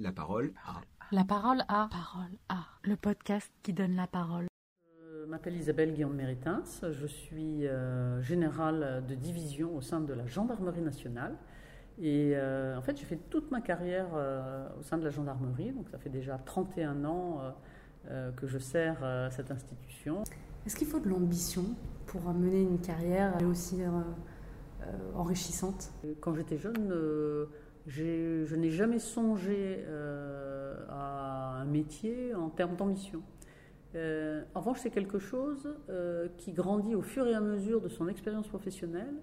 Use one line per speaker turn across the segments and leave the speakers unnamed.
la parole à.
La parole à. Parole à. Le podcast qui donne la parole.
Je m'appelle Isabelle Guillaume Méritins. Je suis euh, générale de division au sein de la Gendarmerie nationale. Et euh, en fait, j'ai fait toute ma carrière euh, au sein de la gendarmerie. Donc, ça fait déjà 31 ans que je sers cette institution.
Est-ce qu'il faut de l'ambition pour mener une carrière aussi enrichissante?
Quand j'étais jeune, je n'ai jamais songé euh, à un métier en termes d'ambition. Euh, en revanche, c'est quelque chose euh, qui grandit au fur et à mesure de son expérience professionnelle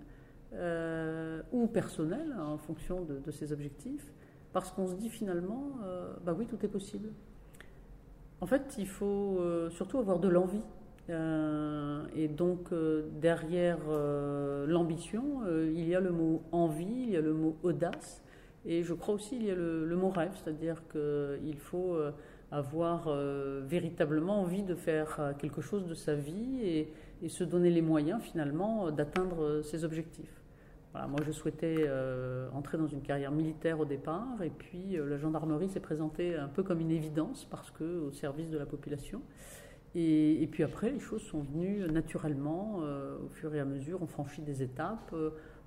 ou personnelle, en fonction de, ses objectifs, parce qu'on se dit finalement, bah oui, tout est possible. En fait, il faut surtout avoir de l'envie. et donc, derrière l'ambition, il y a le mot envie, il y a le mot audace. Et je crois aussi qu'il y a le, mot rêve, c'est-à-dire qu'il faut euh, avoir euh, véritablement envie de faire euh, quelque chose de sa vie et, se donner les moyens finalement d'atteindre ses objectifs. Moi je souhaitais entrer dans une carrière militaire au départ et puis la gendarmerie s'est présentée un peu comme une évidence parce que au service de la population. Et, et puis après les choses sont venues naturellement au fur et à mesure, on franchit des étapes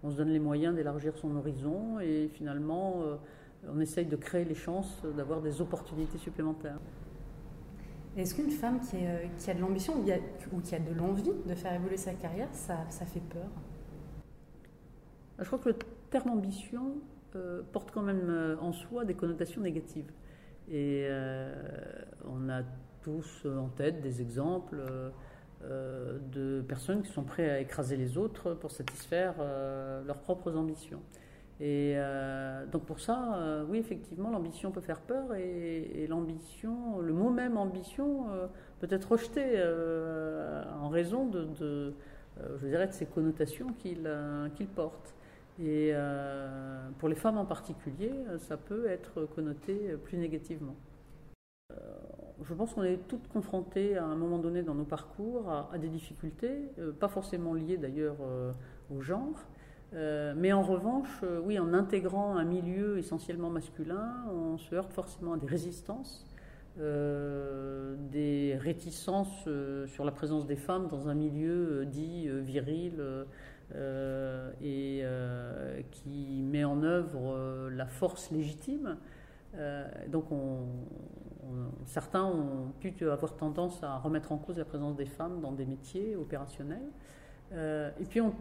on se donne les moyens d'élargir son horizon et finalement euh, on essaye de créer les chances d'avoir des opportunités supplémentaires.
Est-ce qu'une femme qui, euh, a de l'ambition ou qui a de l'envie de faire évoluer sa carrière, ça, fait peur?
Je crois que le terme ambition euh, porte quand même en soi des connotations négatives. Et on a tous en tête des exemples euh, de personnes qui sont prêtes à écraser les autres pour satisfaire euh, leurs propres ambitions. Et euh, donc pour ça, oui, effectivement, l'ambition peut faire peur et, l'ambition, le mot même ambition peut être rejeté en raison de ces connotations qu'il porte. Et pour les femmes en particulier, ça peut être connoté plus négativement je pense qu'on est toutes confrontées à un moment donné dans nos parcours à, des difficultés, euh, pas forcément liées d'ailleurs euh, au genre, euh, mais en revanche, oui, en intégrant un milieu essentiellement masculin, on se heurte forcément à des résistances, des réticences sur la présence des femmes dans un milieu dit viril et qui met en œuvre la force légitime. Donc on, certains ont pu avoir tendance à remettre en cause la présence des femmes dans des métiers opérationnels. Euh, et puis on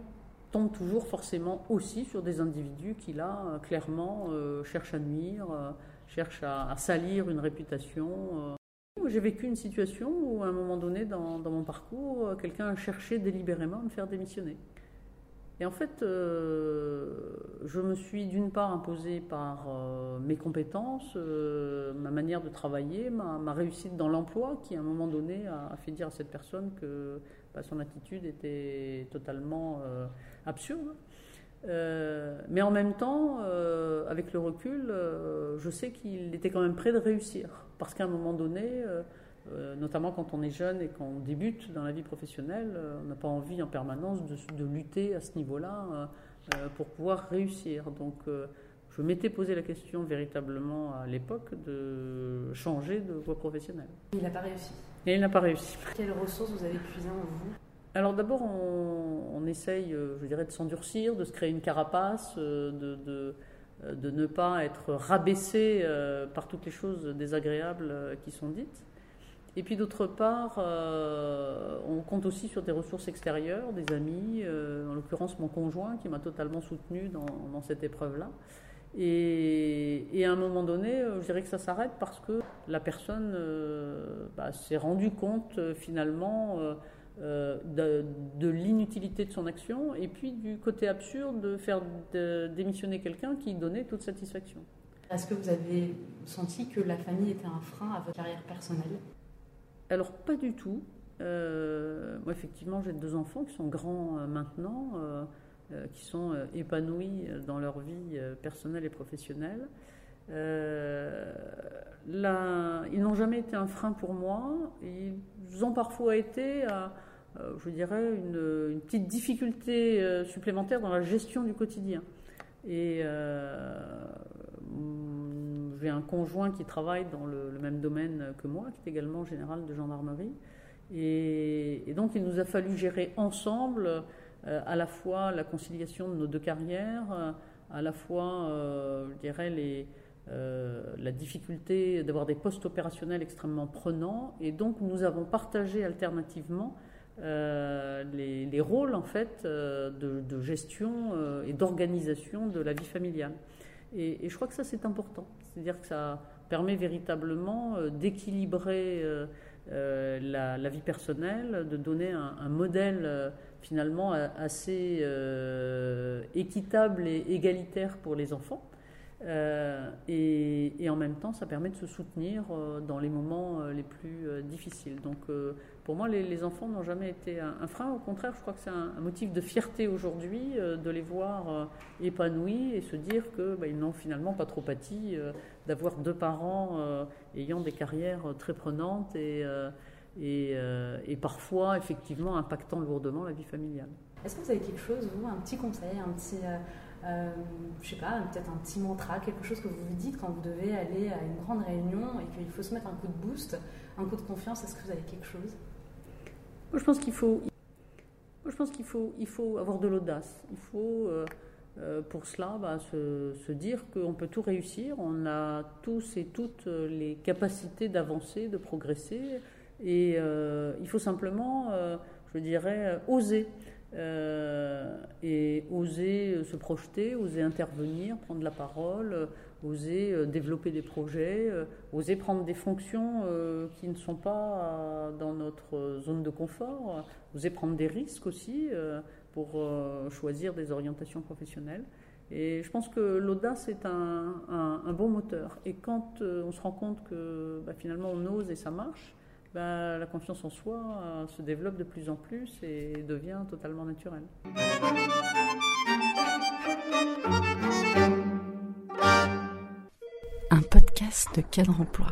tombe toujours forcément aussi sur des individus qui là euh, clairement euh, cherchent à nuire, cherchent à, salir une réputation. J'ai vécu une situation où à un moment donné dans, mon parcours, quelqu'un a cherché délibérément à me faire démissionner. Et en fait, euh, je me suis d'une part imposée par euh, mes compétences, euh, ma manière de travailler, ma, réussite dans l'emploi, qui à un moment donné a, fait dire à cette personne que bah, son attitude était totalement absurde. mais en même temps, avec le recul, je sais qu'il était quand même prêt de réussir. Parce qu'à un moment donné, euh, notamment quand on est jeune et qu'on débute dans la vie professionnelle, euh, on n'a pas envie en permanence de, lutter à ce niveau-là euh, pour pouvoir réussir. Donc je m'étais posé la question véritablement à l'époque de changer de voie professionnelle.
Il n'a pas réussi.
Et il n'a pas réussi.
Quelles ressources vous avez puisées en vous?
Alors d'abord, on, essaye, je dirais, de s'endurcir, de se créer une carapace, de, de, de ne pas être rabaissé par toutes les choses désagréables qui sont dites. Et puis d'autre part, euh, on compte aussi sur des ressources extérieures, des amis, euh, en l'occurrence mon conjoint qui m'a totalement soutenu dans, cette épreuve-là. Et, à un moment donné, euh, je dirais que ça s'arrête parce que la personne bah, s'est rendue compte finalement de, l'inutilité de son action et puis du côté absurde de faire démissionner quelqu'un qui donnait toute satisfaction.
Est-ce que vous avez senti que la famille était un frein à votre carrière personnelle?
Alors, pas du tout. Euh, moi, effectivement, j'ai deux enfants qui sont grands euh, maintenant, euh, qui sont épanouis dans leur vie personnelle et professionnelle. Ils n'ont jamais été un frein pour moi. Ils ont parfois été, je dirais, une, petite difficulté supplémentaire dans la gestion du quotidien. Et j'ai un conjoint qui travaille dans le, même domaine que moi, qui est également général de gendarmerie. Et, donc il nous a fallu gérer ensemble à la fois la conciliation de nos deux carrières, à la fois, je dirais, les, la difficulté d'avoir des postes opérationnels extrêmement prenants. Et donc nous avons partagé alternativement euh, les, rôles en fait euh, de, gestion euh, et d'organisation de la vie familiale. Et, je crois que ça c'est important, c'est-à-dire que ça permet véritablement d'équilibrer la, vie personnelle, de donner un, modèle finalement assez équitable et égalitaire pour les enfants. et, en même temps, ça permet de se soutenir dans les moments les plus difficiles. Donc, pour moi, les, enfants n'ont jamais été un, frein. Au contraire, je crois que c'est un, motif de fierté aujourd'hui euh, de les voir euh, épanouis et se dire qu'ils bah, n'ont finalement pas trop pâti euh, d'avoir deux parents ayant des carrières très prenantes et, et, parfois effectivement impactant lourdement la vie familiale.
Est-ce que vous avez quelque chose, vous, un petit conseil, un petit, je sais pas, peut-être un petit mantra, quelque chose que vous vous dites quand vous devez aller à une grande réunion et qu'il faut se mettre un coup de boost, un coup de confiance? Est-ce que vous avez quelque chose?
Moi, je pense qu'il faut, je pense qu'il faut, il faut avoir de l'audace. Il faut, euh, euh, pour cela, bah, se, dire qu'on peut tout réussir. On a tous et toutes les capacités d'avancer, de progresser. Et euh, il faut simplement, je dirais, oser. et oser se projeter, oser intervenir, prendre la parole, oser euh, développer des projets, euh, oser prendre des fonctions euh, qui ne sont pas dans notre zone de confort, oser prendre des risques aussi pour choisir des orientations professionnelles. Et je pense que l'audace est un, bon moteur. Et quand on se rend compte que bah, finalement on ose et ça marche, bah, la confiance en soi se développe de plus en plus et devient totalement naturelle.
un podcast de cadre emploi.